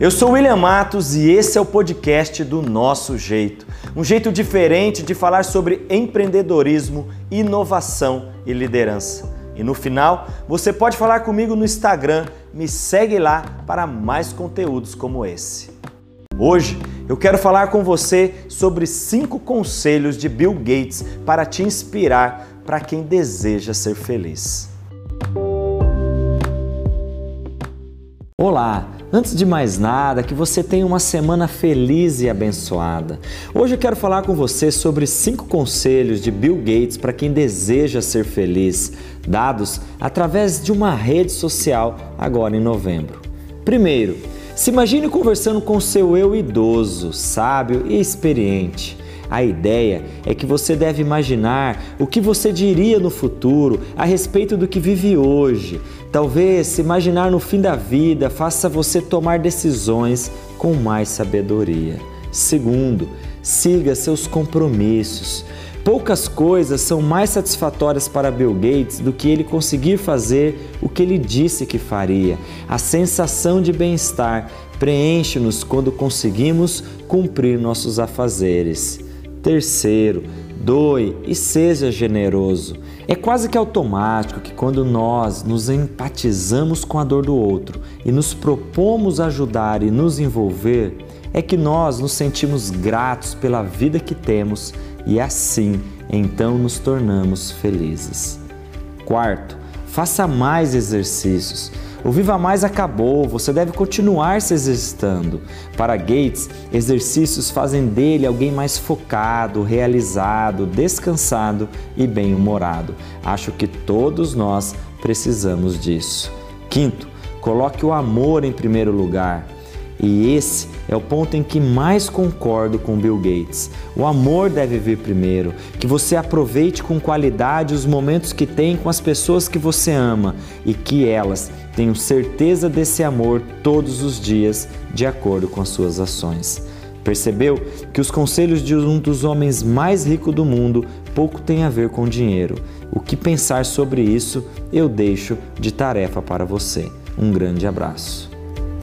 Eu sou William Matos e esse é o podcast do Nosso Jeito. Um jeito diferente de falar sobre empreendedorismo, inovação e liderança. E no final, você pode falar comigo no Instagram, me segue lá para mais conteúdos como esse. Hoje eu quero falar com você sobre cinco conselhos de Bill Gates para te inspirar para quem deseja ser feliz. Olá! Antes de mais nada, que você tenha uma semana feliz e abençoada. Hoje eu quero falar com você sobre cinco conselhos de Bill Gates para quem deseja ser feliz, dados através de uma rede social agora em novembro. Primeiro, se imagine conversando com seu eu idoso, sábio e experiente. A ideia é que você deve imaginar o que você diria no futuro a respeito do que vive hoje. Talvez se imaginar no fim da vida faça você tomar decisões com mais sabedoria. Segundo, siga seus compromissos. Poucas coisas são mais satisfatórias para Bill Gates do que ele conseguir fazer o que ele disse que faria. A sensação de bem-estar preenche-nos quando conseguimos cumprir nossos afazeres. Terceiro, doe e seja generoso. É quase que automático que quando nós nos empatizamos com a dor do outro e nos propomos ajudar e nos envolver, é que nós nos sentimos gratos pela vida que temos e assim então nos tornamos felizes. Quarto, faça mais exercícios. O Viva Mais acabou, você deve continuar se exercitando. Para Gates, exercícios fazem dele alguém mais focado, realizado, descansado e bem-humorado. Acho que todos nós precisamos disso. Quinto, coloque o amor em primeiro lugar. E esse é o ponto em que mais concordo com Bill Gates. O amor deve vir primeiro, que você aproveite com qualidade os momentos que tem com as pessoas que você ama e que elas tenham certeza desse amor todos os dias, de acordo com as suas ações. Percebeu que os conselhos de um dos homens mais ricos do mundo pouco têm a ver com dinheiro. O que pensar sobre isso eu deixo de tarefa para você. Um grande abraço.